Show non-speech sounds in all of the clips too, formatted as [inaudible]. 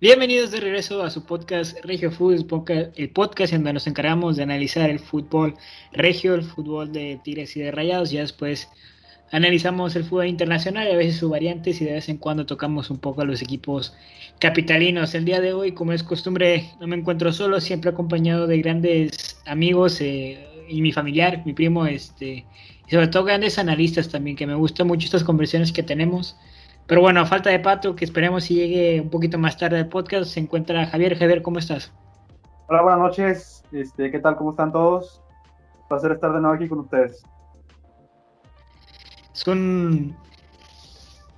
Bienvenidos de regreso a su podcast Regio Fútbol, el podcast en donde nos encargamos de analizar el fútbol regio, el fútbol de Tigres y de Rayados. Ya después analizamos el fútbol internacional a veces sus variantes y de vez en cuando tocamos un poco a los equipos capitalinos. El día de hoy, como es costumbre, no me encuentro solo, siempre acompañado de grandes amigos eh, y mi familiar, mi primo, este, y sobre todo grandes analistas también, que me gustan mucho estas conversaciones que tenemos. Pero bueno, a falta de Pato, que esperemos si llegue un poquito más tarde al podcast, se encuentra Javier. Javier, ¿cómo estás? Hola, buenas noches. Este, ¿Qué tal? ¿Cómo están todos? Placer estar de nuevo aquí con ustedes. Es un,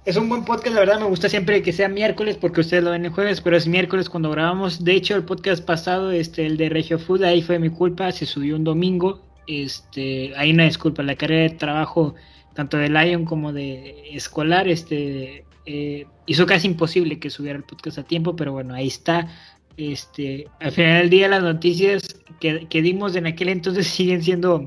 es un buen podcast, la verdad me gusta siempre que sea miércoles porque ustedes lo ven el jueves, pero es miércoles cuando grabamos. De hecho, el podcast pasado, este, el de Regio Food, ahí fue mi culpa, se subió un domingo. Este, ahí una disculpa, la carrera de trabajo tanto de Lion como de escolar, este, eh, hizo casi imposible que subiera el podcast a tiempo, pero bueno, ahí está. Este, al final del día las noticias que, dimos en aquel entonces [laughs] siguen siendo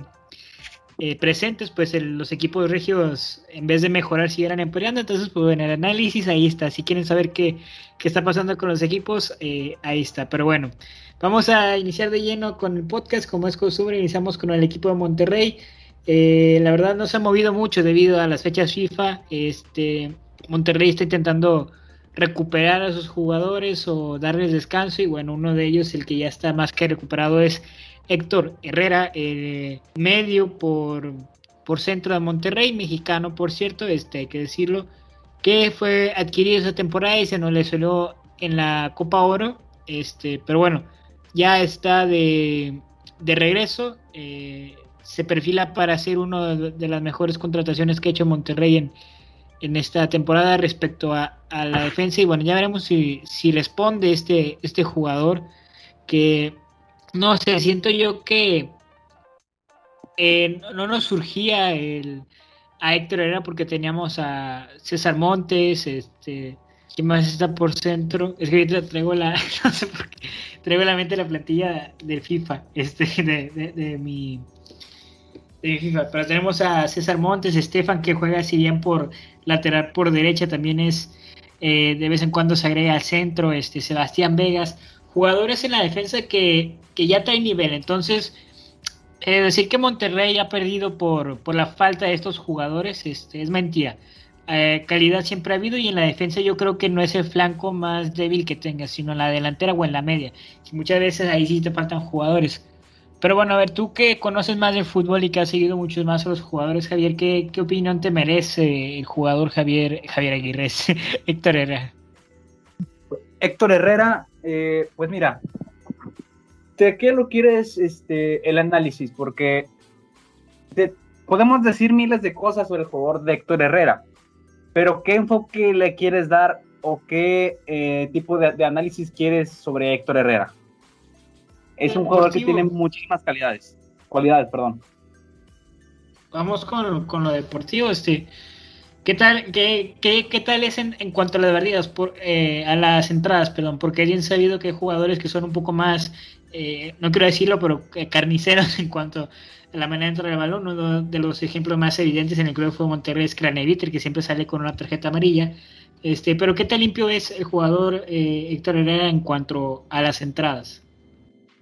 eh, presentes, pues los equipos regios en vez de mejorar siguieran empeorando, entonces pues en el análisis ahí está, si quieren saber qué, qué está pasando con los equipos, eh, ahí está, pero bueno, vamos a iniciar de lleno con el podcast, como es costumbre, iniciamos con el equipo de Monterrey, eh, la verdad no se ha movido mucho debido a las fechas FIFA. Este, Monterrey está intentando recuperar a sus jugadores o darles descanso y bueno, uno de ellos, el que ya está más que recuperado es Héctor Herrera, eh, medio por, por centro de Monterrey, mexicano por cierto, este hay que decirlo, que fue adquirido esa temporada y se nos le salió en la Copa Oro, este, pero bueno, ya está de, de regreso. Eh, se perfila para ser una de las mejores contrataciones que ha hecho Monterrey en, en esta temporada respecto a, la defensa. Y bueno, ya veremos si, si responde este, este jugador que, no sé, siento yo que eh, no nos surgía el, a Héctor Herrera porque teníamos a César Montes, este, ¿quién más está por centro? Es que ahorita traigo la, [laughs] no sé por qué, traigo la mente la plantilla del FIFA, este, de, de mi pero tenemos a César Montes, Estefan que juega así bien por lateral por derecha, también es eh, de vez en cuando se agrega al centro, este Sebastián Vegas, jugadores en la defensa que, que ya traen nivel, entonces eh, decir que Monterrey ha perdido por, por la falta de estos jugadores este, es mentira. Eh, calidad siempre ha habido y en la defensa yo creo que no es el flanco más débil que tengas, sino en la delantera o en la media. Muchas veces ahí sí te faltan jugadores. Pero bueno, a ver, tú que conoces más del fútbol y que has seguido muchos más a los jugadores, Javier, ¿qué, qué opinión te merece el jugador Javier, Javier Aguirre, [laughs] Héctor Herrera? Héctor Herrera, eh, pues mira, ¿de qué lo quieres este, el análisis? Porque podemos decir miles de cosas sobre el jugador de Héctor Herrera, pero ¿qué enfoque le quieres dar o qué eh, tipo de análisis quieres sobre Héctor Herrera? Es un jugador que tiene muchísimas calidades. Cualidades, perdón. Vamos con, con lo deportivo, este. ¿Qué tal, qué, qué, qué tal es en, en, cuanto a las barridas, por, eh, a las entradas, perdón? Porque bien sabido que hay jugadores que son un poco más, eh, no quiero decirlo, pero carniceros [laughs] en cuanto a la manera de entrar el balón. Uno de los ejemplos más evidentes en el club fue Monterrey es Craneviter, que siempre sale con una tarjeta amarilla. Este, pero ¿qué tan limpio es el jugador eh, Héctor Herrera en cuanto a las entradas?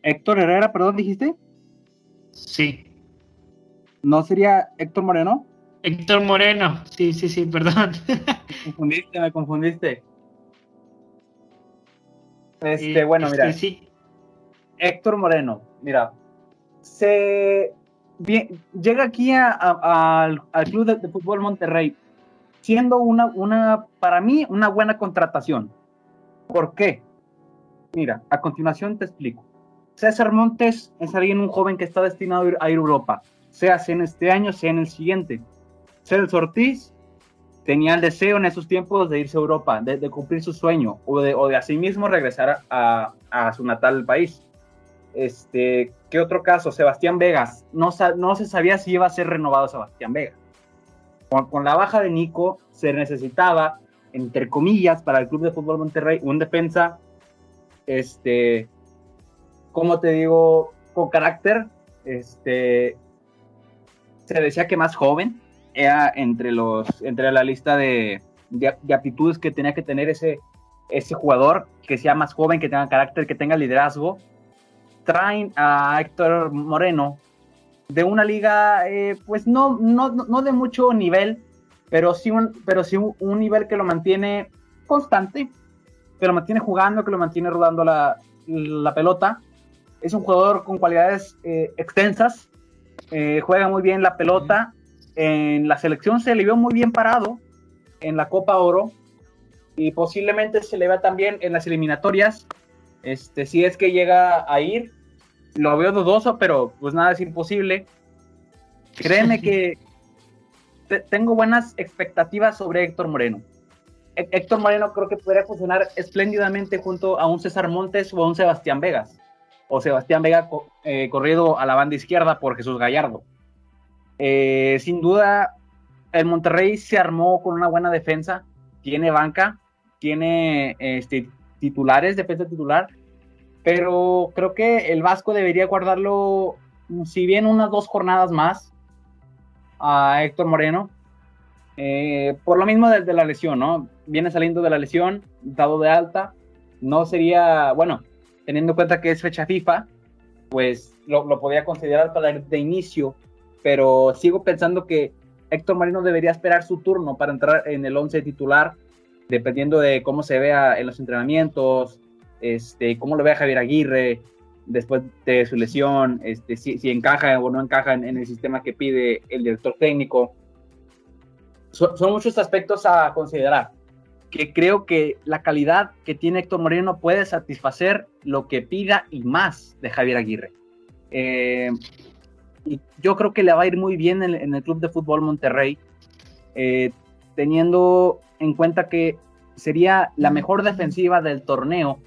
Héctor Herrera, perdón, dijiste. Sí. ¿No sería Héctor Moreno? Héctor Moreno, sí, sí, sí, perdón. [laughs] Me confundiste, me confundiste. Este, bueno, mira. Sí. Héctor Moreno, mira. Se llega aquí al, club de, fútbol Monterrey, siendo una, una, para mí, una buena contratación. ¿Por qué? Mira, a continuación te explico. César Montes es alguien, un joven que está destinado a ir a Europa, sea en este año, sea en el siguiente. Celso Ortiz tenía el deseo en esos tiempos de irse a Europa, de, cumplir su sueño o de, o de asimismo regresar a, su natal país. Este, ¿Qué otro caso? Sebastián Vegas. No, no se sabía si iba a ser renovado Sebastián Vegas. Con, con, la baja de Nico se necesitaba, entre comillas, para el Club de Fútbol Monterrey, un defensa este, como te digo, con carácter, este, se decía que más joven era entre los, entre la lista de, de, aptitudes que tenía que tener ese, ese jugador, que sea más joven, que tenga carácter, que tenga liderazgo. Traen a Héctor Moreno de una liga, eh, pues no, no, no, de mucho nivel, pero sí, un, pero sí un, nivel que lo mantiene constante, que lo mantiene jugando, que lo mantiene rodando la, la pelota. Es un jugador con cualidades eh, extensas, eh, juega muy bien la pelota. En la selección se le vio muy bien parado en la Copa Oro y posiblemente se le vea también en las eliminatorias. Este, si es que llega a ir, lo veo dudoso, pero pues nada es imposible. Créeme que [laughs] tengo buenas expectativas sobre Héctor Moreno. Héctor Moreno creo que podría funcionar espléndidamente junto a un César Montes o a un Sebastián Vegas. O Sebastián Vega eh, corrido a la banda izquierda por Jesús Gallardo. Eh, sin duda, el Monterrey se armó con una buena defensa. Tiene banca, tiene este, titulares, defensa titular. Pero creo que el Vasco debería guardarlo, si bien unas dos jornadas más, a Héctor Moreno. Eh, por lo mismo de, la lesión, ¿no? Viene saliendo de la lesión, dado de alta. No sería, bueno, teniendo en cuenta que es fecha FIFA, pues lo, lo podía considerar para el de inicio, pero sigo pensando que Héctor Marino debería esperar su turno para entrar en el 11 titular, dependiendo de cómo se vea en los entrenamientos, este, cómo lo vea Javier Aguirre después de su lesión, este, si, si encaja o no encaja en, el sistema que pide el director técnico. son muchos aspectos a considerar que creo que la calidad que tiene Héctor Moreno puede satisfacer lo que pida y más de Javier Aguirre. Eh, y yo creo que le va a ir muy bien en, el Club de Fútbol Monterrey, eh, teniendo en cuenta que sería la mejor defensiva del torneo,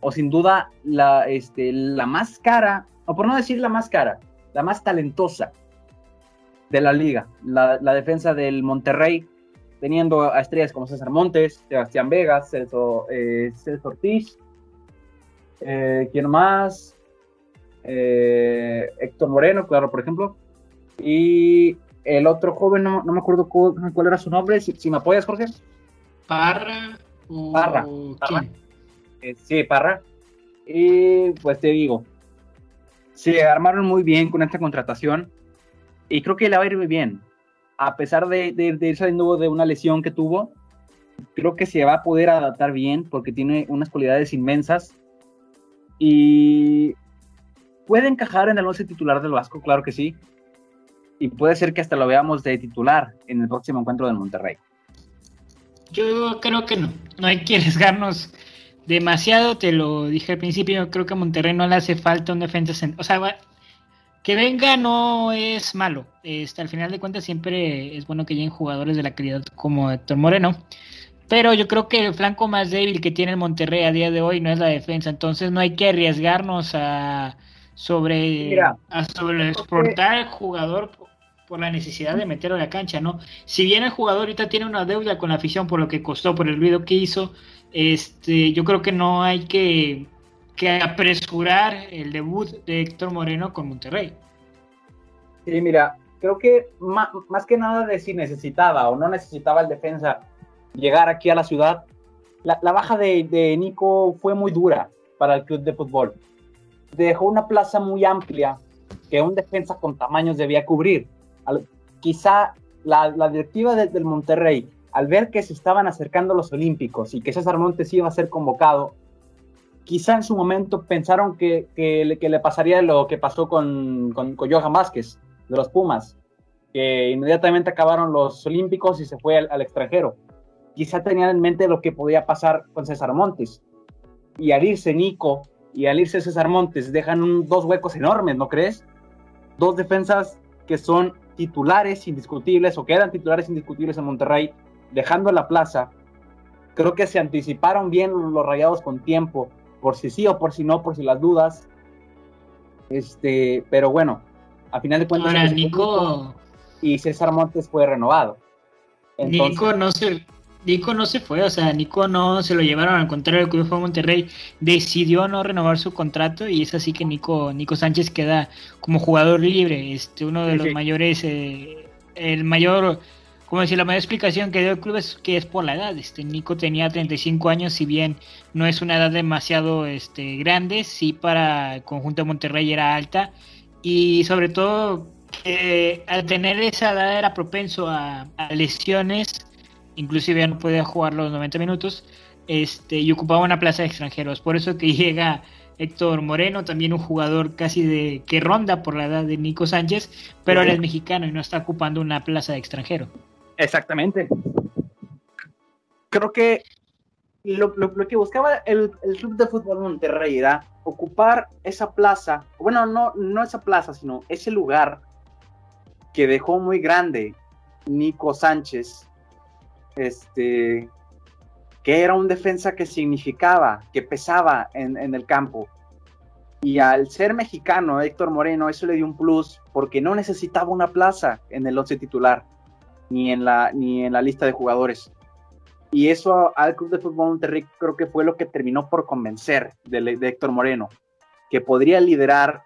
o sin duda la, este, la más cara, o por no decir la más cara, la más talentosa de la liga, la, la defensa del Monterrey teniendo a estrellas como César Montes, Sebastián Vegas, Celso, eh, Ortiz, eh, ¿quién más? Eh, Héctor Moreno, claro, por ejemplo, y el otro joven, no, me acuerdo cuál, era su nombre, si, me apoyas, Jorge. Parra. Parra. Eh, sí, Parra. Y pues te digo, se armaron muy bien con esta contratación y creo que le va a ir muy bien a pesar de, de, de ir saliendo de una lesión que tuvo, creo que se va a poder adaptar bien porque tiene unas cualidades inmensas y puede encajar en el 11 titular del Vasco, claro que sí. Y puede ser que hasta lo veamos de titular en el próximo encuentro del Monterrey. Yo creo que no, no hay que arriesgarnos demasiado, te lo dije al principio, creo que a Monterrey no le hace falta un defensa, o sea, que venga no es malo. Este, al final de cuentas siempre es bueno que lleguen jugadores de la calidad como Héctor Moreno. Pero yo creo que el flanco más débil que tiene el Monterrey a día de hoy no es la defensa. Entonces no hay que arriesgarnos a sobre, a sobre exportar al jugador por la necesidad de meterlo a la cancha, ¿no? Si bien el jugador ahorita tiene una deuda con la afición por lo que costó, por el ruido que hizo, este, yo creo que no hay que que apresurar el debut de Héctor Moreno con Monterrey. Sí, mira, creo que más, que nada de si necesitaba o no necesitaba el defensa llegar aquí a la ciudad, la, baja de, Nico fue muy dura para el club de fútbol. Dejó una plaza muy amplia que un defensa con tamaños debía cubrir. quizá la, directiva del Monterrey, al ver que se estaban acercando los Olímpicos y que César Montes iba a ser convocado, quizá en su momento pensaron que, que, le, pasaría lo que pasó con, con, Johan Vázquez de los Pumas, que inmediatamente acabaron los Olímpicos y se fue al, extranjero. Quizá tenían en mente lo que podía pasar con César Montes. Y al irse Nico y al irse César Montes dejan dos huecos enormes, ¿no crees? Dos defensas que son titulares indiscutibles o quedan titulares indiscutibles en Monterrey, dejando la plaza. Creo que se anticiparon bien los rayados con tiempo por si sí o por si no, por si las dudas. Este, pero bueno, a final de cuentas. Nico. Y César Montes fue renovado. Nico no se. Nico no se fue, o sea, Nico no se lo llevaron, al contrario, el Club de Monterrey decidió no renovar su contrato y es así que Nico, Nico Sánchez queda como jugador libre, este, uno de los mayores, eh, el mayor como decir, la mayor explicación que dio el club es que es por la edad. Este Nico tenía 35 años, si bien no es una edad demasiado este, grande, sí para el conjunto de Monterrey era alta. Y sobre todo, al tener esa edad era propenso a, lesiones, inclusive ya no podía jugar los 90 minutos, este, y ocupaba una plaza de extranjeros. Por eso que [laughs] llega Héctor Moreno, también un jugador casi de que ronda por la edad de Nico Sánchez, pero él es mexicano y no está ocupando una plaza de extranjero. Exactamente. Creo que lo, que buscaba el, Club de Fútbol Monterrey era ocupar esa plaza, bueno, no, no esa plaza, sino ese lugar que dejó muy grande Nico Sánchez, este, que era un defensa que significaba, que pesaba en, el campo. Y al ser mexicano, Héctor Moreno, eso le dio un plus porque no necesitaba una plaza en el once titular, ni en la, ni en la lista de jugadores. Y eso al Club de Fútbol Monterrey creo que fue lo que terminó por convencer de, Héctor Moreno, que podría liderar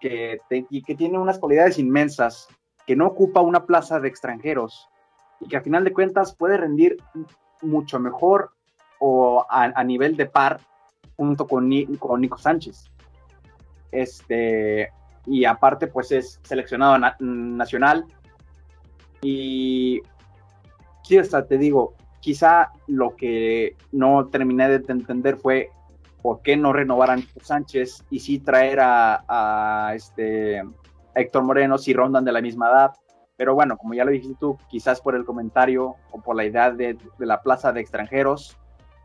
que y que tiene unas cualidades inmensas, que no ocupa una plaza de extranjeros y que a final de cuentas puede rendir mucho mejor o a, nivel de par junto con, con, Nico Sánchez. Este, y aparte, pues es seleccionado nacional. Y sí, hasta te digo, quizá lo que no terminé de entender fue por qué no renovar a Nico Sánchez y sí traer a, este, Héctor Moreno si rondan de la misma edad. Pero bueno, como ya lo dijiste tú, quizás por el comentario o por la idea de, la plaza de extranjeros,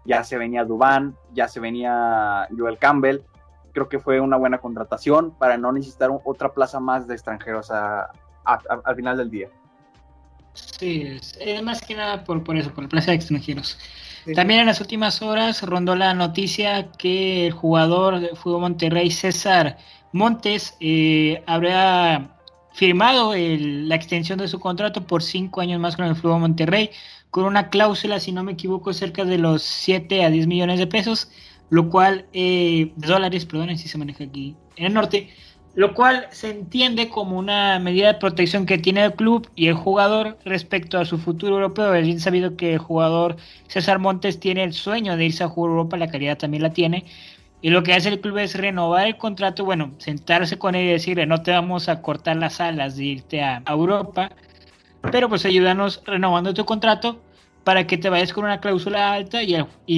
ya se venía Dubán, ya se venía Joel Campbell. Creo que fue una buena contratación para no necesitar otra plaza más de extranjeros al final del día. Sí, es, más que nada por, por eso, por la plaza de extranjeros. También en las últimas horas rondó la noticia que el jugador de Fútbol Monterrey, César Montes, eh, habría firmado la extensión de su contrato por cinco años más con el Fútbol Monterrey, con una cláusula, si no me equivoco, cerca de los 7 a 10 millones de pesos, lo cual, eh, de dólares, perdón, si se maneja aquí en el norte, lo cual se entiende como una medida de protección que tiene el club y el jugador respecto a su futuro europeo. Es bien sabido que el jugador César Montes tiene el sueño de irse a jugar Europa, la calidad también la tiene, y lo que hace el club es renovar el contrato, bueno, sentarse con él y decirle, no te vamos a cortar las alas de irte a, Europa, pero pues ayúdanos renovando tu contrato para que te vayas con una cláusula alta y,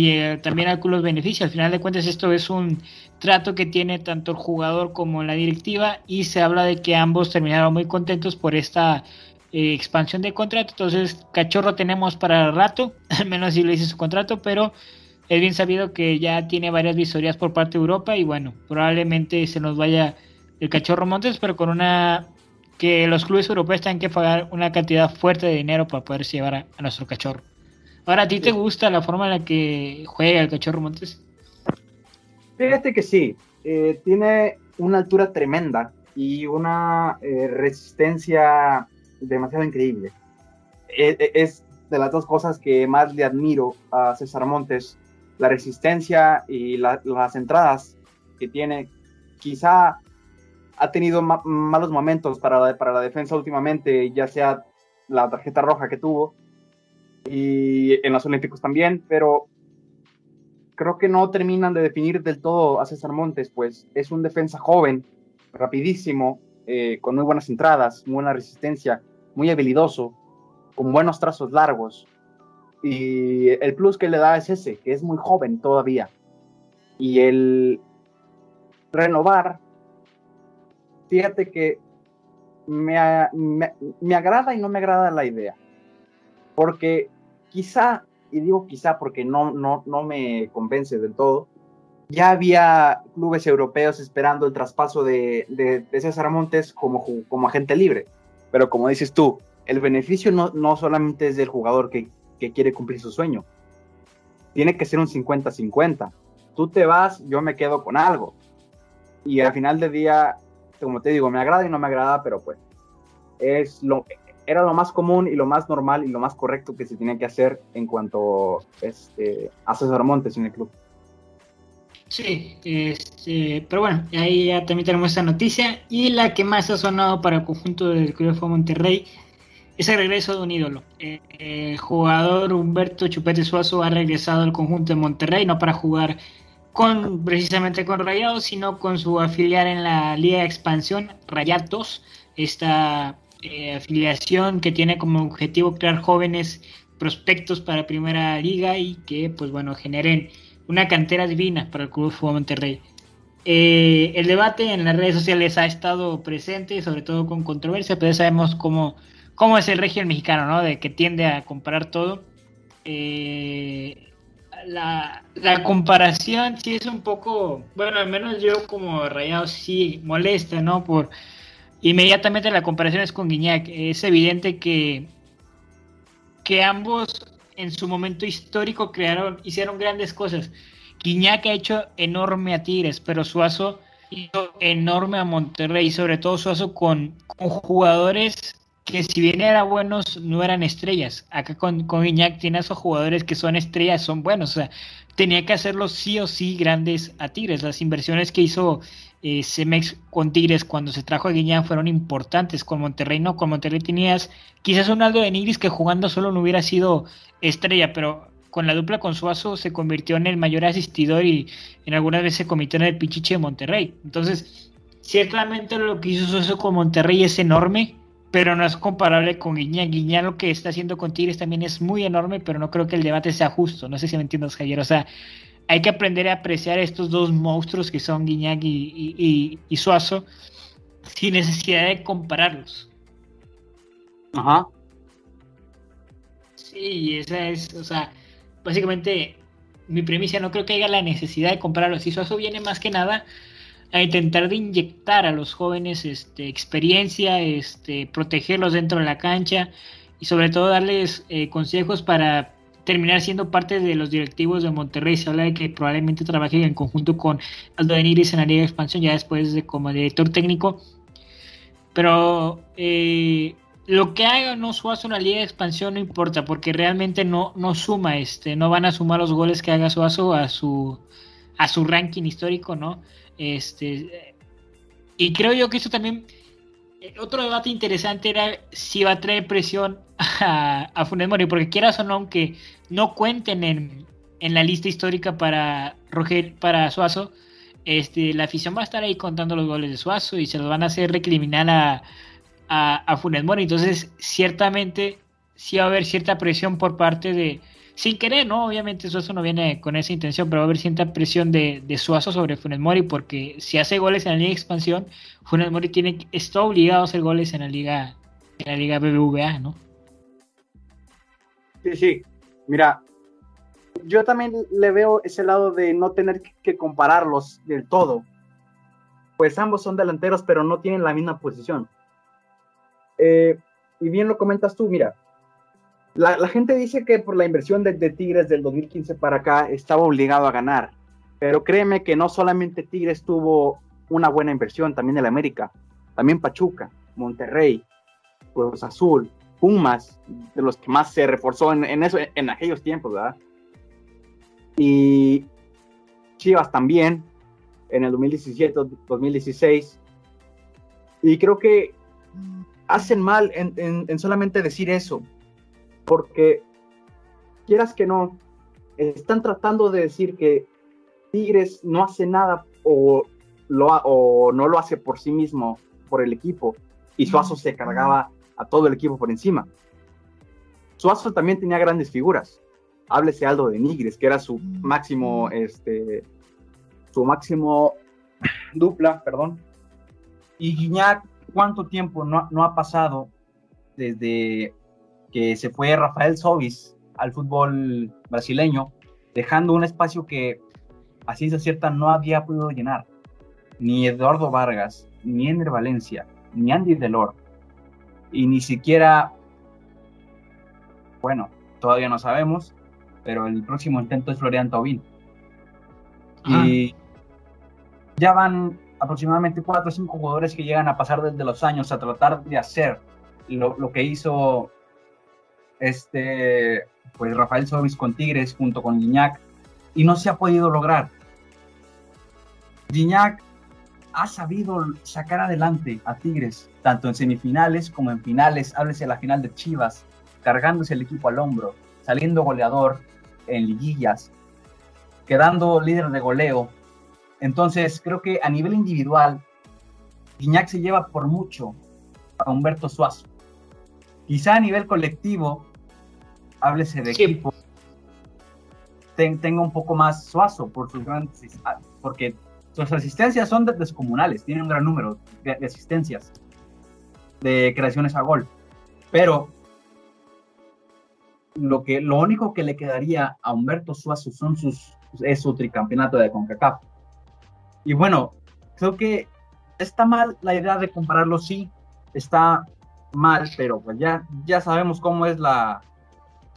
eh, también al club los beneficios. Al final de cuentas esto es un trato que tiene tanto el jugador como la directiva y se habla de que ambos terminaron muy contentos por esta eh, expansión de contrato. Entonces, cachorro tenemos para el rato, [laughs] al menos si lo dice su contrato, pero es bien sabido que ya tiene varias visorías por parte de Europa y bueno, probablemente se nos vaya el cachorro Montes, pero con una que los clubes europeos tengan que pagar una cantidad fuerte de dinero para poder llevar a, nuestro cachorro. Ahora, ¿a ti te gusta la forma en la que juega el cachorro Montes? Fíjate que sí, eh, tiene una altura tremenda y una eh, resistencia demasiado increíble. E, e, es de las dos cosas que más le admiro a César Montes la resistencia y las entradas que tiene. Quizá ha tenido malos momentos para la, para la defensa últimamente, ya sea la tarjeta roja que tuvo y en los Olímpicos también, pero creo que no terminan de definir del todo a César Montes, pues es un defensa joven, rapidísimo, eh, con muy buenas entradas, muy buena resistencia, muy habilidoso, con buenos trazos largos. Y el plus que le da es ese, que es muy joven todavía. Y el renovar, fíjate que me, me, agrada y no me agrada la idea. Porque quizá, y digo quizá porque no, no, no me convence del todo, ya había clubes europeos esperando el traspaso de, de, César Montes como, como agente libre. Pero como dices tú, el beneficio no, no solamente es del jugador que, que quiere cumplir su sueño. Tiene que ser un 50-50. Tú te vas, yo me quedo con algo. Y al final del día, como te digo, me agrada y no me agrada, pero pues es lo, era lo más común y lo más normal y lo más correcto que se tenía que hacer en cuanto este, a César Montes en el club. Sí, este, pero bueno, ahí ya también tenemos esta noticia. Y la que más ha sonado para el conjunto del Club de Monterrey es el regreso de un ídolo. Eh, el jugador Humberto Chupete Suazo ha regresado al conjunto de Monterrey, no para jugar con precisamente con Rayados, sino con su afiliar en la Liga de Expansión, Rayatos, esta eh, afiliación que tiene como objetivo crear jóvenes prospectos para Primera Liga y que, pues bueno, generen una cantera divina para el Club Fútbol Monterrey. Eh, el debate en las redes sociales ha estado presente, sobre todo con controversia, pero ya sabemos cómo, cómo es el régimen mexicano, ¿no? De que tiende a comparar todo. Eh, la, comparación sí es un poco, bueno, al menos yo como rayado sí molesta, ¿no? Por inmediatamente la comparación es con Guiñac. Es evidente que, que ambos en su momento histórico crearon, hicieron grandes cosas. Guiñac ha hecho enorme a Tigres, pero Suazo hizo enorme a Monterrey, sobre todo Suazo con, con jugadores que si bien eran buenos, no eran estrellas. Acá con, con Guiñac tiene a esos jugadores que son estrellas, son buenos. O sea, tenía que hacerlo sí o sí grandes a Tigres. Las inversiones que hizo eh, Cemex con Tigres cuando se trajo a Guiñac fueron importantes. Con Monterrey no, con Monterrey tenías quizás un Aldo de Nigris que jugando solo no hubiera sido estrella, pero con la dupla con Suazo se convirtió en el mayor asistidor y en algunas veces se convirtió en el pichiche de Monterrey. Entonces, ciertamente lo que hizo Suazo con Monterrey es enorme, pero no es comparable con Guiñán. Guiñán lo que está haciendo con Tigres también es muy enorme, pero no creo que el debate sea justo. No sé si me entiendes, Javier. O sea, hay que aprender a apreciar estos dos monstruos que son Guiñán y, y Suazo sin necesidad de compararlos. Ajá. Sí, esa es, o sea, básicamente mi premisa, no creo que haya la necesidad de comprarlos. Y eso viene más que nada a intentar de inyectar a los jóvenes este, experiencia, este, protegerlos dentro de la cancha y sobre todo darles eh, consejos para terminar siendo parte de los directivos de Monterrey. Se habla de que probablemente trabajen en conjunto con Aldo Niris en la Liga de Expansión, ya después de como director técnico. Pero eh, lo que haga o no Suazo en la liga de expansión no importa, porque realmente no, no suma, este, no van a sumar los goles que haga Suazo a su, a su ranking histórico, ¿no? Este, y creo yo que eso también, eh, otro debate interesante era si va a traer presión a, a Funes Mori, porque quieras o no, aunque no cuenten en, en la lista histórica para Roger, para Suazo, este, la afición va a estar ahí contando los goles de Suazo y se los van a hacer recriminar a a, Funes Mori. Entonces, ciertamente sí va a haber cierta presión por parte de, sin querer, ¿no? Obviamente Suazo no viene con esa intención, pero va a haber cierta presión de, de Suazo sobre Funes Mori, porque si hace goles en la Liga de Expansión, Funes Mori tiene, está obligado a hacer goles en la Liga, en la Liga BBVA, ¿no? Sí, sí. Mira, yo también le veo ese lado de no tener que compararlos del todo. Pues ambos son delanteros, pero no tienen la misma posición. Eh, y bien lo comentas tú, mira, la, gente dice que por la inversión de, Tigres del 2015 para acá estaba obligado a ganar, pero créeme que no solamente Tigres tuvo una buena inversión, también el América, también Pachuca, Monterrey, Pueblos Azul, Pumas, de los que más se reforzó en, en, en aquellos tiempos, ¿verdad? Y Chivas también, en el 2017, 2016. Y creo que hacen mal en, solamente decir eso, porque quieras que no, están tratando de decir que Tigres no hace nada o, lo, o no lo hace por sí mismo, por el equipo, y Suazo se cargaba a todo el equipo por encima. Suazo también tenía grandes figuras. Háblese Aldo de Nigres, que era su máximo, este, su máximo dupla, perdón. Y Guiñac cuánto tiempo no, ha pasado desde que se fue Rafael Sobis al fútbol brasileño, dejando un espacio que a ciencia cierta no había podido llenar. Ni Eduardo Vargas, ni Ender Valencia, ni Andy Delor, y ni siquiera, bueno, todavía no sabemos, pero el próximo intento es Florian Tobin. Y ya van aproximadamente cuatro o cinco jugadores que llegan a pasar desde los años a tratar de hacer lo, que hizo este, pues Rafael Sobis con Tigres junto con Gignac y no se ha podido lograr. Gignac ha sabido sacar adelante a Tigres, tanto en semifinales como en finales, háblese la final de Chivas, cargándose el equipo al hombro, saliendo goleador en liguillas, quedando líder de goleo. Entonces, creo que a nivel individual, Guiñac se lleva por mucho a Humberto Suazo. Quizá a nivel colectivo, háblese de equipo, tenga un poco más Suazo por sus grandes, porque sus asistencias son descomunales, tienen un gran número de, asistencias, de creaciones a gol. Pero lo, que, lo único que le quedaría a Humberto Suazo son sus, es su tricampeonato de CONCACAF. Y bueno, creo que está mal la idea de compararlo, sí, está mal, pero pues ya, ya sabemos cómo es la...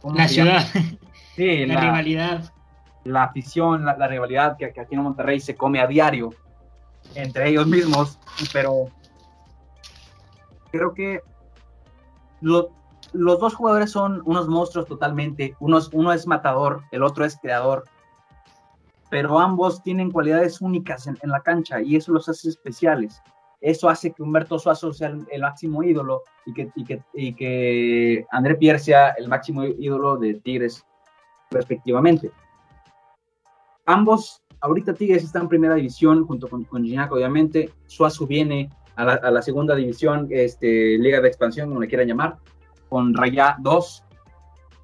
la ciudad, sí, [laughs] la, rivalidad. La afición, la, rivalidad que, aquí en Monterrey se come a diario entre ellos mismos, pero creo que los dos jugadores son unos monstruos totalmente, uno, uno es matador, el otro es creador, pero ambos tienen cualidades únicas en, la cancha y eso los hace especiales. Eso hace que Humberto Suazo sea el, máximo ídolo y que, y que, y que André Pierre sea el máximo ídolo de Tigres, respectivamente. Ambos, ahorita Tigres está en primera división junto con, con obviamente. Suazo viene a la, a la, segunda división, este, Liga de Expansión, como le quieran llamar, con Raya 2.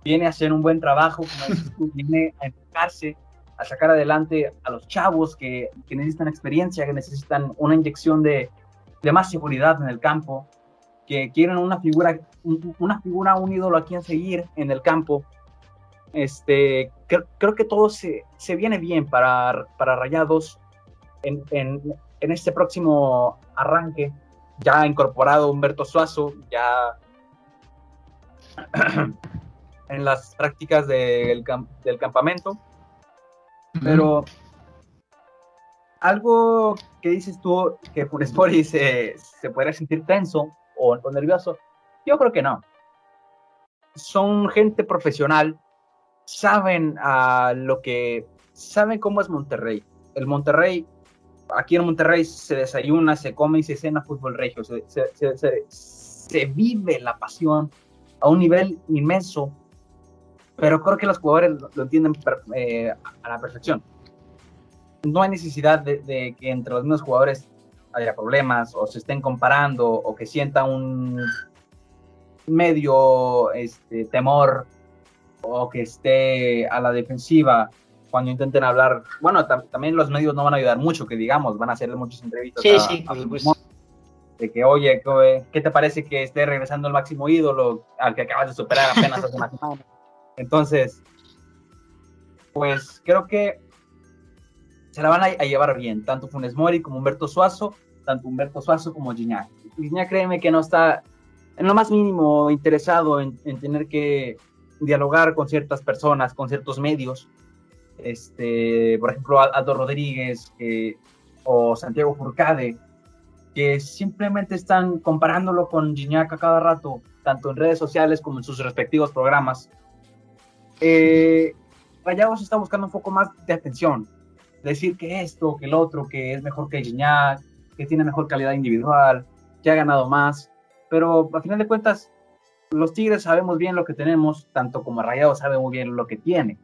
Viene a hacer un buen trabajo, [laughs] viene a enfocarse a sacar adelante a los chavos que, que necesitan experiencia, que necesitan una inyección de, de, más seguridad en el campo, que quieren una figura, una figura, un ídolo a quien seguir en el campo. Este, creo que todo se, se, viene bien para, para Rayados en, en, en, este próximo arranque. Ya incorporado Humberto Suazo, ya [clears throat] en las prácticas del, del campamento pero algo que dices tú, que Funes Mori se, se podría sentir tenso o, nervioso, yo creo que no. Son gente profesional, saben a lo que, saben cómo es Monterrey. El Monterrey, aquí en Monterrey se desayuna, se come y se cena fútbol regio, se, se, vive la pasión a un nivel inmenso pero creo que los jugadores lo, entienden eh, a la perfección. No hay necesidad de, que entre los mismos jugadores haya problemas o se estén comparando o que sienta un medio este, temor o que esté a la defensiva cuando intenten hablar. Bueno, también los medios no van a ayudar mucho, que digamos, van a hacer muchas entrevistas. Sí, sí, pues. De que, oye, ¿qué te parece que esté regresando el máximo ídolo al que acabas de superar apenas hace una [laughs] semana? Entonces, pues creo que se la van a, llevar bien, tanto Funes Mori como Humberto Suazo, tanto Humberto Suazo como Gignac. Gignac créeme que no está en lo más mínimo interesado en, tener que dialogar con ciertas personas, con ciertos medios. Este, por ejemplo, Aldo Rodríguez o Santiago Furcade, que simplemente están comparándolo con Gignac a cada rato, tanto en redes sociales como en sus respectivos programas. Eh, Rayados está buscando un poco más de atención, decir que esto, que el otro, que es mejor que Gignac, que tiene mejor calidad individual, que ha ganado más, pero a final de cuentas, los Tigres sabemos bien lo que tenemos, tanto como Rayados sabe muy bien lo que tiene.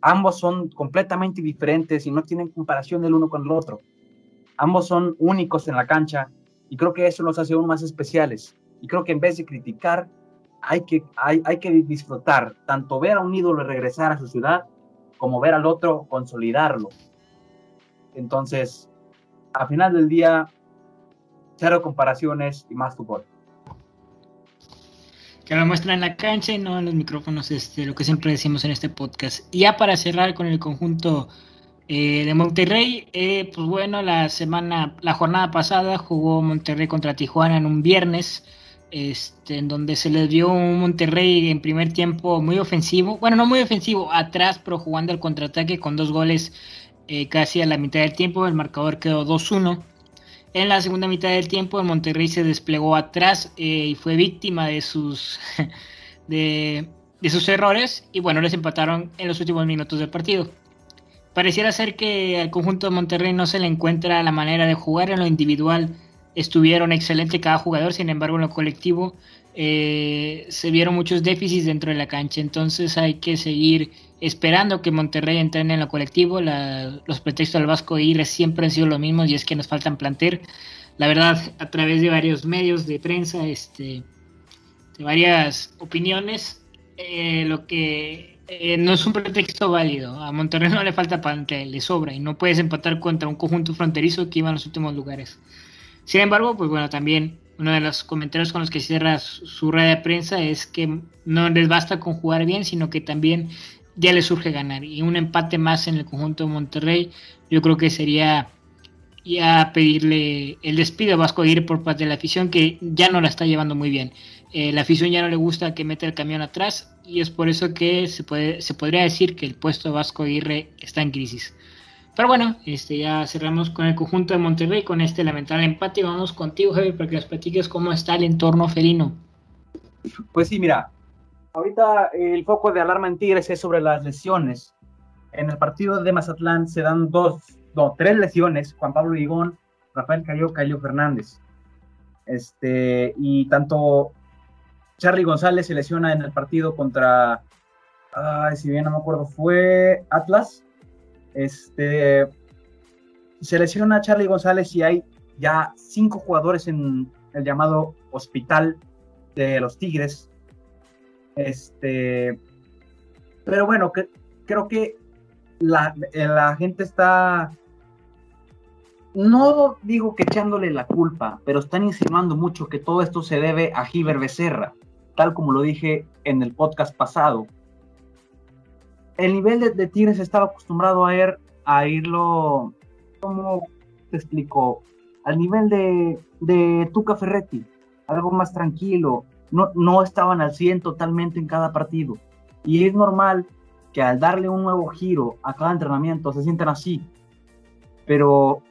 Ambos son completamente diferentes y no tienen comparación el uno con el otro. Ambos son únicos en la cancha y creo que eso los hace aún más especiales. Y creo que en vez de criticar, hay que, hay, hay que disfrutar, tanto ver a un ídolo regresar a su ciudad, como ver al otro consolidarlo. Entonces, a final del día, cero comparaciones y más fútbol. Que lo muestra en la cancha y no en los micrófonos, este, lo que siempre decimos en este podcast. Y ya para cerrar con el conjunto eh, de Monterrey, eh, pues bueno, la semana, la jornada pasada jugó Monterrey contra Tijuana en un viernes este, en donde se les dio un Monterrey en primer tiempo muy ofensivo, bueno, no muy ofensivo, atrás, pero jugando al contraataque con dos goles eh, casi a la mitad del tiempo, el marcador quedó 2-1. En la segunda mitad del tiempo, el Monterrey se desplegó atrás eh, y fue víctima de sus, [laughs] de, sus errores, y bueno, les empataron en los últimos minutos del partido. pareciera ser que al conjunto de Monterrey no se le encuentra la manera de jugar en lo individual. Estuvieron excelente cada jugador, sin embargo en lo colectivo eh, se vieron muchos déficits dentro de la cancha. Entonces hay que seguir esperando que Monterrey entrene en lo colectivo. los pretextos del Vasco Ir siempre han sido lo mismo y es que nos faltan planter. La verdad, a través de varios medios de prensa, este, de varias opiniones, eh, lo que eh, no es un pretexto válido. A Monterrey no le falta plantel, le sobra y no puedes empatar contra un conjunto fronterizo que iba en los últimos lugares. Sin embargo, pues bueno, también uno de los comentarios con los que cierra su, red de prensa es que no les basta con jugar bien, sino que también ya les surge ganar. Y un empate más en el conjunto de Monterrey, yo creo que sería ya pedirle el despido a Vasco ir por parte de la afición, que ya no la está llevando muy bien. Eh, la afición ya no le gusta que mete el camión atrás y es por eso que se, puede, se podría decir que el puesto de Vasco Aguirre está en crisis. Pero bueno, este, ya cerramos con el conjunto de Monterrey, con este lamentable empate. Vamos contigo, Javi, para que nos platiques cómo está el entorno felino. Pues sí, mira, ahorita el foco de alarma en Tigres es sobre las lesiones. En el partido de Mazatlán se dan dos, no, tres lesiones, Juan Pablo Ligón, Rafael Carioca y Leo Fernández. Este, y tanto Charlie González se lesiona en el partido contra, ay, si bien no me acuerdo, fue Atlas, este, se lesiona a Charlie González y hay ya cinco jugadores en el llamado hospital de los Tigres. Este, pero bueno, creo que la, la, gente está, no digo que echándole la culpa, pero están insinuando mucho que todo esto se debe a Giver Becerra, tal como lo dije en el podcast pasado el nivel de, Tigres estaba acostumbrado a, ir, a irlo, ¿cómo te explico? Al nivel de, de Tuca Ferretti, algo más tranquilo, no, no estaban al 100 totalmente en cada partido. Y es normal que al darle un nuevo giro a cada entrenamiento se sientan así. Pero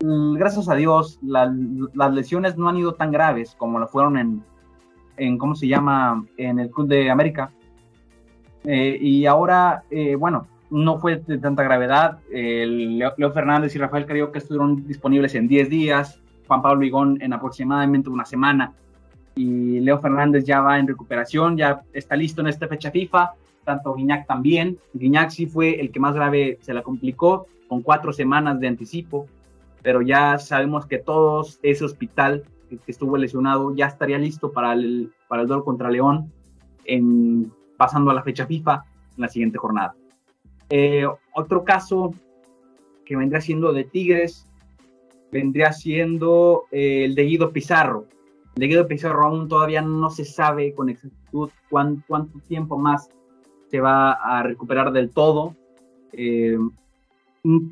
gracias a Dios, las lesiones no han ido tan graves como lo fueron en, en, ¿cómo se llama?, en el Club de América. Eh, y ahora, eh, bueno, no fue de tanta gravedad. Leo, Fernández y Rafael Carioca estuvieron disponibles en 10 días, Juan Pablo Vigón en aproximadamente una semana. Y Leo Fernández ya va en recuperación, ya está listo en esta fecha FIFA, tanto Guiñac también. Guiñac sí fue el que más grave se la complicó, con cuatro semanas de anticipo, pero ya sabemos que todos ese hospital que, estuvo lesionado ya estaría listo para el, para el duelo contra León en pasando a la fecha FIFA en la siguiente jornada. Eh, otro caso que vendría siendo de Tigres, vendría siendo eh, el de Guido Pizarro. De Guido Pizarro aún todavía no se sabe con exactitud cuánto tiempo más se va a recuperar del todo. Eh,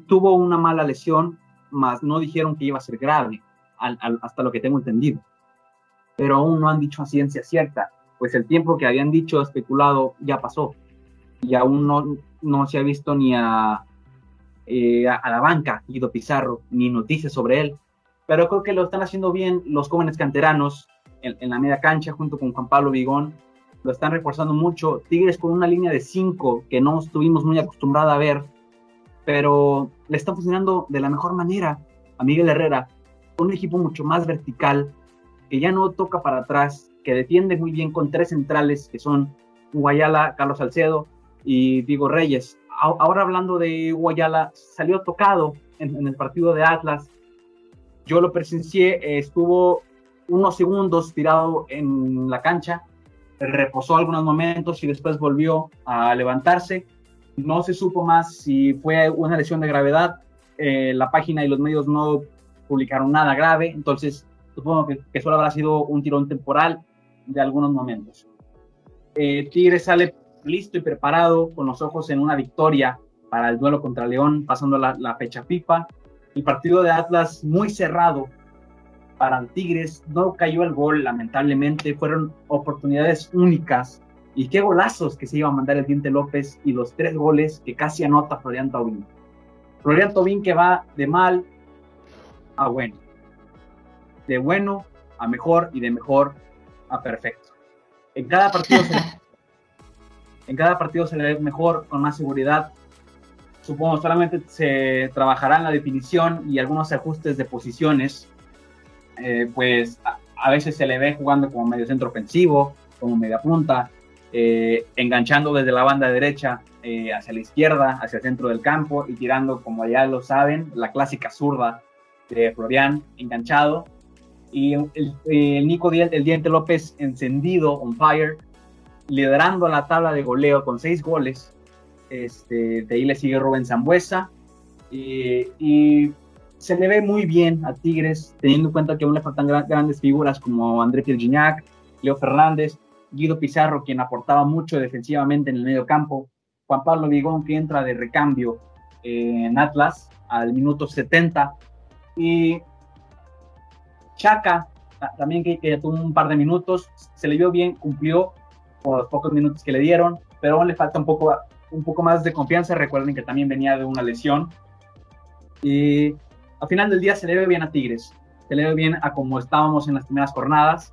tuvo una mala lesión, más no dijeron que iba a ser grave, hasta lo que tengo entendido. Pero aún no han dicho a ciencia cierta pues el tiempo que habían dicho especulado ya pasó. Y aún no, no se ha visto ni a, eh, a, la banca Guido Pizarro ni noticias sobre él, pero creo que lo están haciendo bien los jóvenes canteranos en, la media cancha junto con Juan Pablo Vigón, lo están reforzando mucho, Tigres con una línea de cinco que no estuvimos muy acostumbrados a ver, pero le está funcionando de la mejor manera a Miguel Herrera, un equipo mucho más vertical, que ya no toca para atrás, que defiende muy bien con tres centrales que son Guayala, Carlos Salcedo y Diego Reyes. Ahora hablando de Guayala, salió tocado en, el partido de Atlas. Yo lo presencié, estuvo unos segundos tirado en la cancha, reposó algunos momentos y después volvió a levantarse. No se supo más si fue una lesión de gravedad. Eh, la página y los medios no publicaron nada grave, entonces supongo que, que, solo habrá sido un tirón temporal de algunos momentos. Eh, Tigre sale listo y preparado, con los ojos en una victoria para el duelo contra León, pasando la, fecha FIFA. El partido de Atlas muy cerrado para Tigres, no cayó el gol, lamentablemente, fueron oportunidades únicas. Y qué golazos que se iba a mandar el Diente López y los tres goles que casi anota Florian Tobin. Florian Tobin que va de mal a bueno, de bueno a mejor y de mejor a perfecto. En cada partido se, [laughs] en cada partido se le ve mejor, con más seguridad. supongo solamente se trabajará en la definición y algunos ajustes de posiciones, eh, pues a, veces se le ve jugando como medio centro ofensivo, como media punta, eh, enganchando desde la banda derecha eh, hacia la izquierda, hacia el centro del campo y tirando, como ya lo saben, la clásica zurda de Florian enganchado. Y el, Nico el Diente López encendido, on fire, liderando la tabla de goleo con seis goles. Este, de ahí le sigue Rubén Zambuesa. y se le ve muy bien a Tigres, teniendo en cuenta que aún le faltan grandes figuras como André Piergignac, Leo Fernández, Guido Pizarro, quien aportaba mucho defensivamente en el medio campo, Juan Pablo Vigón, que entra de recambio en Atlas al minuto 70, y Chaca, también que, que, tuvo un par de minutos, se le vio bien, cumplió por los pocos minutos que le dieron, pero aún le falta un poco, un poco más de confianza. Recuerden que también venía de una lesión. Y al final del día se le ve bien a Tigres, se le ve bien a como estábamos en las primeras jornadas.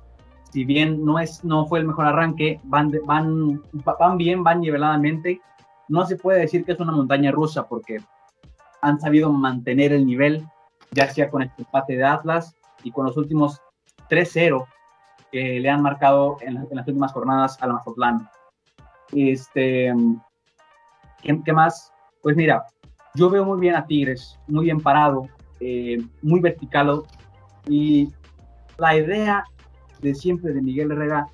Si bien no, es, no fue el mejor arranque, van, van, van bien, van niveladamente. No se puede decir que es una montaña rusa porque han sabido mantener el nivel, ya sea con este empate de Atlas y con los últimos 3-0 que le han marcado en, las últimas jornadas al Mazatlán. Este, ¿qué, ¿qué, más? Pues mira, yo veo muy bien a Tigres, muy bien parado, eh, muy vertical y la idea de siempre de Miguel Herrera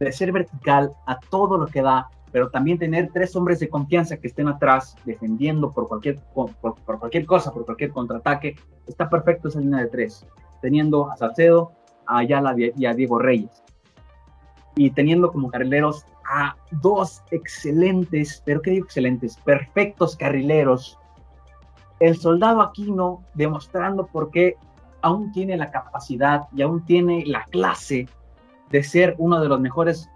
de ser vertical a todo lo que da, pero también tener tres hombres de confianza que estén atrás defendiendo por cualquier, por, cualquier cosa, por cualquier contraataque, está perfecto esa línea de tres, teniendo a Salcedo, a Ayala y a Diego Reyes. Y teniendo como carrileros a dos excelentes, pero ¿qué digo excelentes? Perfectos carrileros el soldado Aquino demostrando por qué aún tiene la capacidad y aún tiene la clase de ser uno de los mejores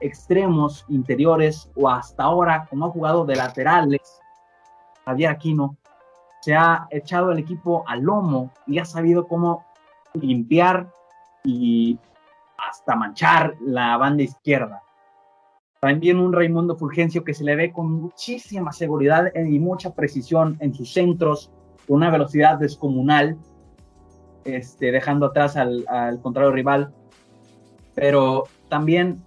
extremos interiores o hasta ahora como ha jugado de laterales Javier Aquino se ha echado el equipo al lomo y ha sabido cómo limpiar y hasta manchar la banda izquierda también un Raimundo Fulgencio que se le ve con muchísima seguridad y mucha precisión en sus centros, con una velocidad descomunal, este, dejando atrás al, contrario rival. Pero también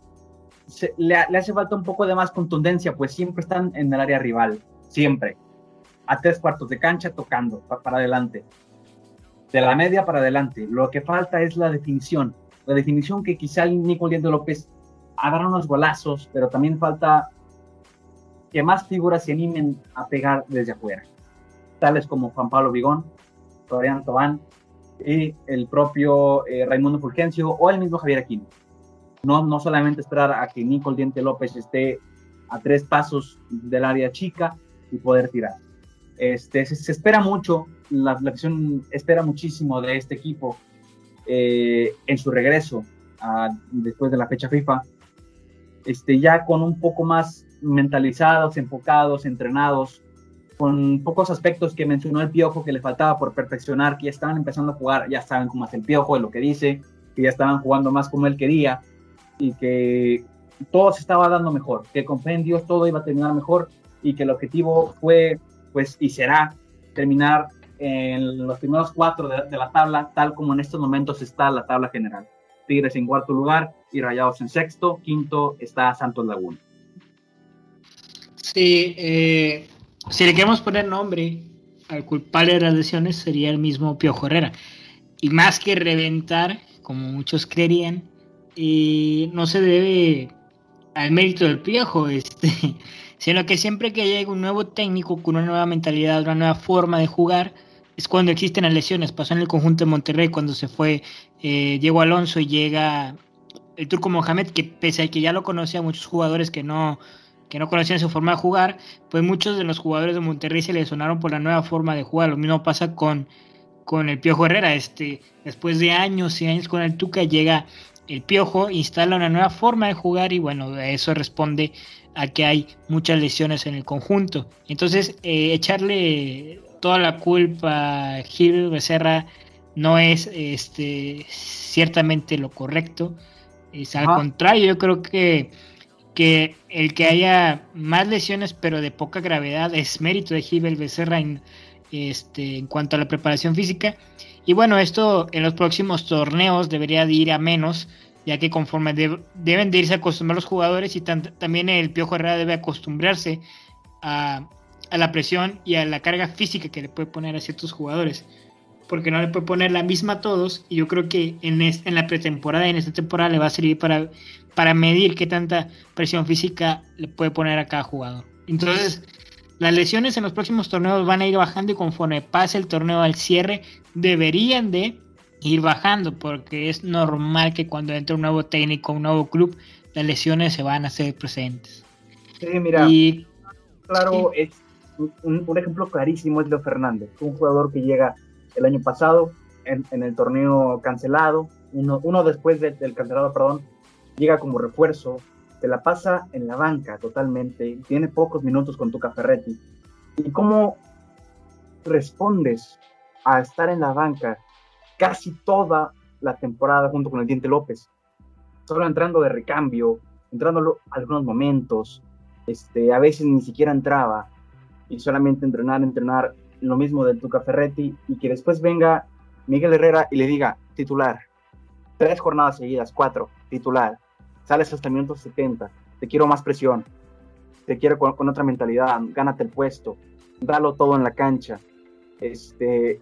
le, hace falta un poco de más contundencia, pues siempre están en el área rival, siempre. A tres cuartos de cancha tocando para adelante. De la media para adelante. Lo que falta es la definición. La definición que quizá Nico Diente López agarran unos golazos, pero también falta que más figuras se animen a pegar desde afuera, tales como Juan Pablo Vigón, Florian Tobán y el propio eh, Raimundo Fulgencio o el mismo Javier Aquino. No, no solamente esperar a que Nico Diente López esté a tres pasos del área chica y poder tirar. Este, se, espera mucho, la, la espera muchísimo de este equipo eh, en su regreso después de la fecha FIFA. Este, ya con un poco más mentalizados, enfocados, entrenados, con pocos aspectos que mencionó el Piojo que le faltaba por perfeccionar, que ya estaban empezando a jugar, ya saben cómo hace el Piojo, de lo que dice, que ya estaban jugando más como él quería y que todo se estaba dando mejor, que con fe en Dios todo iba a terminar mejor y que el objetivo fue, pues, y será terminar en los primeros cuatro de, la tabla, tal como en estos momentos está la tabla general. Tigres en cuarto lugar y Rayados en sexto. Quinto está Santos Laguna. Sí, eh, si le queremos poner nombre al culpable de las lesiones sería el mismo Piojo Herrera. Y más que reventar, como muchos creerían, y no se debe al mérito del Piojo, este, sino que siempre que llega un nuevo técnico con una nueva mentalidad, una nueva forma de jugar, es cuando existen las lesiones. Pasó en el conjunto de Monterrey cuando se fue eh, Diego Alonso y llega el turco Mohamed, que pese a que ya lo conocía muchos jugadores que no, que no conocían su forma de jugar, pues muchos de los jugadores de Monterrey se le sonaron por la nueva forma de jugar. Lo mismo pasa con, con el Piojo Herrera. Este, después de años y años con el Tuca llega el Piojo, instala una nueva forma de jugar y bueno, eso responde a que hay muchas lesiones en el conjunto. Entonces, eh, echarle toda la culpa Gil Becerra no es este ciertamente lo correcto. Es al contrario, yo creo que que el que haya más lesiones pero de poca gravedad es mérito de Gibel Becerra en, este, en cuanto a la preparación física. Y bueno, esto en los próximos torneos debería de ir a menos, ya que conforme deben de irse a acostumbrar los jugadores y también el Piojo Herrera debe acostumbrarse a, la presión y a la carga física que le puede poner a ciertos jugadores. Porque no le puede poner la misma a todos. Y yo creo que en, en la pretemporada y en esta temporada le va a servir para, para medir qué tanta presión física le puede poner a cada jugador. Entonces, las lesiones en los próximos torneos van a ir bajando y conforme pase el torneo al cierre deberían de ir bajando porque es normal que cuando entre un nuevo técnico, un nuevo club, las lesiones se van a hacer presentes. Sí, mira, y, claro, es un, ejemplo clarísimo es Leo Fernández, un jugador que llega el año pasado en, el torneo cancelado, uno, uno después del cancelado, perdón, llega como refuerzo, se la pasa en la banca totalmente, tiene pocos minutos con tu Ferretti. ¿Y cómo respondes a estar en la banca casi toda la temporada junto con el Diente López? Solo entrando de recambio, entrando algunos momentos, este, a veces ni siquiera entraba y solamente entrenar, entrenar lo mismo del Tuca Ferretti y que después venga Miguel Herrera y le diga titular, tres jornadas seguidas, cuatro, titular, sales hasta el minuto 70, te quiero más presión, te quiero con, otra mentalidad, gánate el puesto, dalo todo en la cancha. Este,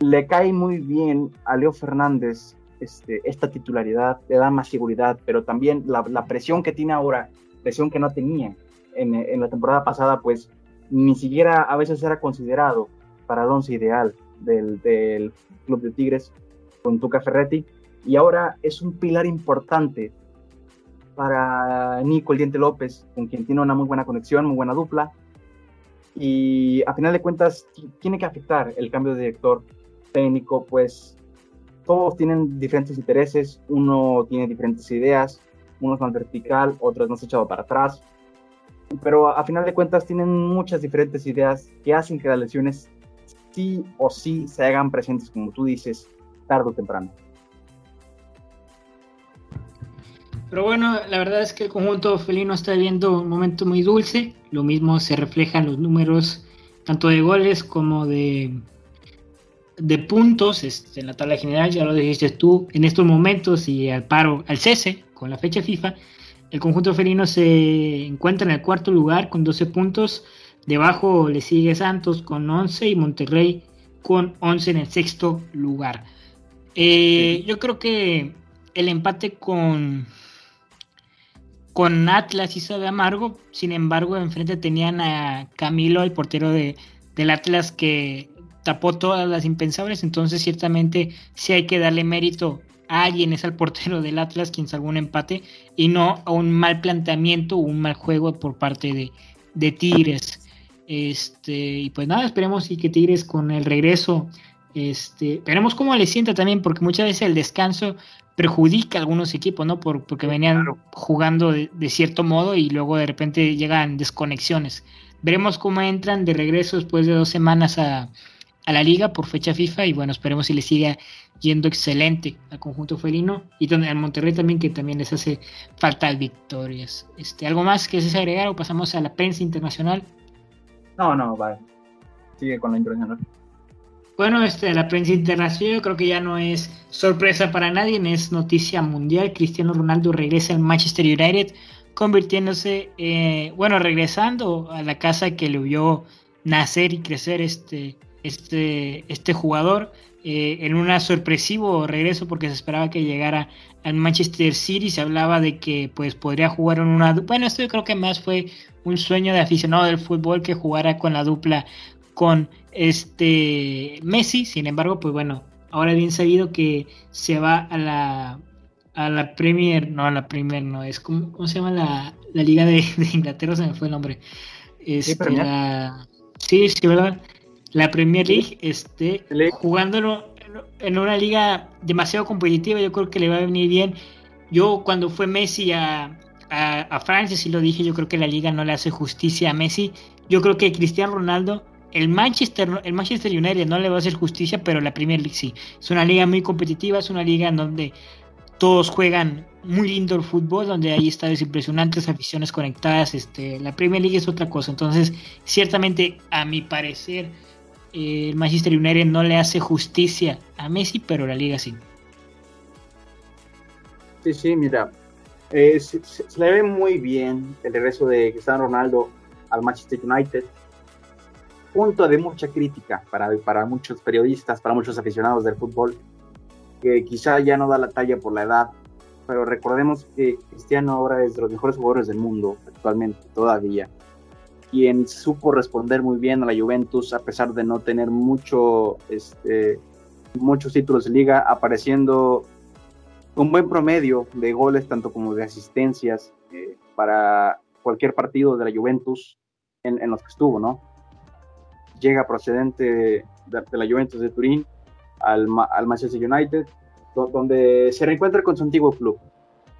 le cae muy bien a Leo Fernández este, esta titularidad, le da más seguridad, pero también la, presión que tiene ahora, presión que no tenía en, la temporada pasada, pues ni siquiera a veces era considerado para el once ideal del, del Club de Tigres con Tuca Ferretti, y ahora es un pilar importante para Nico el Diente López, con quien tiene una muy buena conexión, muy buena dupla. Y a final de cuentas, tiene que afectar el cambio de director técnico, pues todos tienen diferentes intereses, uno tiene diferentes ideas, uno es más vertical, otro es más echado para atrás. Pero a final de cuentas tienen muchas diferentes ideas que hacen que las lesiones sí o sí se hagan presentes, como tú dices, tarde o temprano. Pero bueno, la verdad es que el conjunto felino está viviendo un momento muy dulce. Lo mismo se refleja en los números tanto de goles como de, de puntos este, en la tabla general. Ya lo dijiste tú, en estos momentos y al paro, al cese con la fecha FIFA, el conjunto felino se encuentra en el cuarto lugar con 12 puntos. Debajo le sigue Santos con 11 y Monterrey con 11 en el sexto lugar. Eh, yo creo que el empate con, con Atlas y sabe amargo, sin embargo, enfrente tenían a Camilo, el portero de, del Atlas, que tapó todas las impensables, entonces ciertamente sí hay que darle mérito a alguien, es al portero del Atlas quien salvó un empate y no a un mal planteamiento o un mal juego por parte de, de Tigres. Este, y pues nada, esperemos y que Tigres con el regreso, este, veremos cómo le sienta también, porque muchas veces el descanso perjudica a algunos equipos, ¿no? Por, porque venían jugando de, cierto modo y luego de repente llegan desconexiones. Veremos cómo entran de regreso después de dos semanas a, la liga por fecha FIFA y bueno, esperemos si le siga yendo excelente al conjunto felino y al Monterrey también que también les hace falta victorias. Este, ¿Algo más que se agregar o pasamos a la prensa internacional? No, no, vale. Sigue con la internacional. Bueno, este, la prensa internacional creo que ya no es sorpresa para nadie, es noticia mundial. Cristiano Ronaldo regresa al Manchester United, convirtiéndose, eh, bueno, regresando a la casa que le vio nacer y crecer este, este, este jugador eh, en un sorpresivo regreso porque se esperaba que llegara al Manchester City. Se hablaba de que pues podría jugar en una. Bueno, esto yo creo que más fue un sueño de aficionado del fútbol que jugara con la dupla con este Messi, sin embargo, pues bueno, ahora bien sabido que se va a la a la Premier, no a la Premier, no, es como, ¿cómo se llama la, la liga de, Inglaterra? Se me fue el nombre. Este, sí, sí, ¿verdad? La Premier League, este, jugándolo en una liga demasiado competitiva, yo creo que le va a venir bien. Yo cuando fue Messi a, a, a Francia, sí lo dije, yo creo que la liga no le hace justicia a Messi. Yo creo que Cristiano Ronaldo el Manchester, el Manchester United no le va a hacer justicia, pero la Premier League sí. Es una liga muy competitiva, es una liga en donde todos juegan muy lindo el fútbol, donde hay estadios impresionantes, aficiones conectadas, este, la Premier League es otra cosa. Entonces, ciertamente, a mi parecer, el Manchester United no le hace justicia a Messi, pero la liga sí. Sí, sí, mira, eh, se, le ve muy bien el regreso de Cristiano Ronaldo al Manchester United. Punto de mucha crítica para, para muchos periodistas, para muchos aficionados del fútbol, que quizá ya no da la talla por la edad, pero recordemos que Cristiano ahora es de los mejores jugadores del mundo actualmente, todavía. Quien supo responder muy bien a la Juventus, a pesar de no tener mucho, este, muchos títulos de liga, apareciendo con buen promedio de goles, tanto como de asistencias, eh, para cualquier partido de la Juventus en, los que estuvo, ¿no? Llega procedente de, la Juventus de Turín al, al Manchester United, donde se reencuentra con su antiguo club,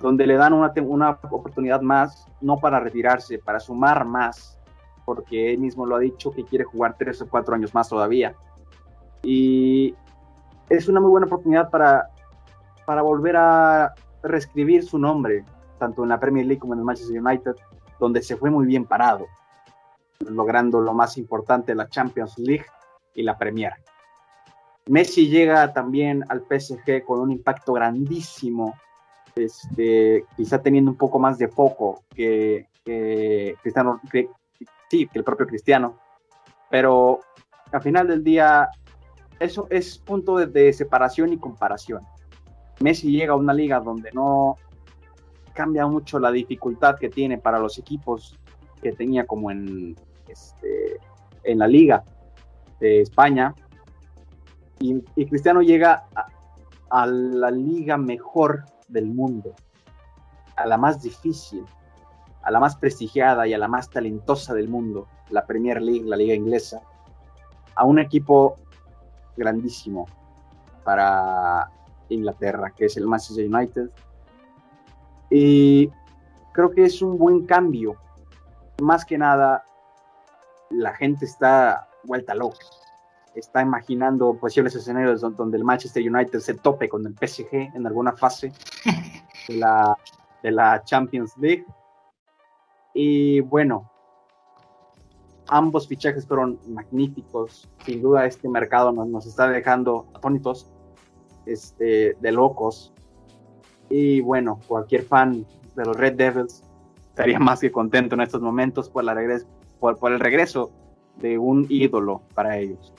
donde le dan una, una oportunidad más, no para retirarse, para sumar más, porque él mismo lo ha dicho que quiere jugar tres o cuatro años más todavía. Y es una muy buena oportunidad para, para volver a reescribir su nombre, tanto en la Premier League como en el Manchester United, donde se fue muy bien parado, logrando lo más importante, la Champions League y la Premier. Messi llega también al PSG con un impacto grandísimo, este, quizá teniendo un poco más de foco que, Cristiano, que el propio Cristiano, pero al final del día eso es punto de, separación y comparación. Messi llega a una liga donde no cambia mucho la dificultad que tiene para los equipos que tenía como en, este, en la liga de España, y, Cristiano llega a, la liga mejor del mundo, a la más difícil, a la más prestigiada y a la más talentosa del mundo, la Premier League, la liga inglesa, a un equipo grandísimo para Inglaterra, que es el Manchester United. Y creo que es un buen cambio. Más que nada, la gente está vuelta loca está imaginando posibles escenarios donde el Manchester United se tope con el PSG en alguna fase [laughs] de la, de la Champions League. Y bueno, ambos fichajes fueron magníficos. Sin duda este mercado nos, nos está dejando atónitos, este, de locos. Y bueno, cualquier fan de los Red Devils estaría [laughs] más que contento en estos momentos por, la por el regreso de un ídolo para ellos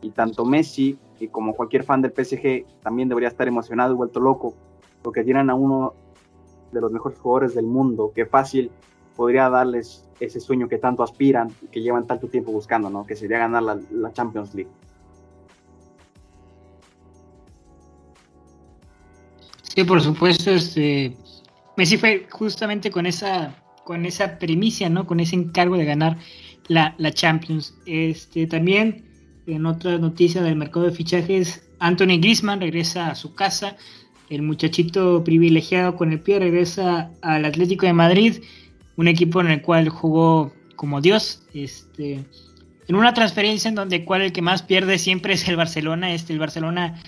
y tanto Messi y como cualquier fan del PSG también debería estar emocionado y vuelto loco porque tienen a uno de los mejores jugadores del mundo que fácil podría darles ese sueño que tanto aspiran que llevan tanto tiempo buscando, ¿no? Que sería ganar la, Champions League. Sí, por supuesto, este Messi fue justamente con esa con esa primicia, ¿no? Con ese encargo de ganar la, la Champions. Este también en otra noticia del mercado de fichajes, Anthony Griezmann regresa a su casa. El muchachito privilegiado con el pie regresa al Atlético de Madrid, un equipo en el cual jugó como Dios. Este, en una transferencia en donde cual el que más pierde siempre es el Barcelona. Este, el Barcelona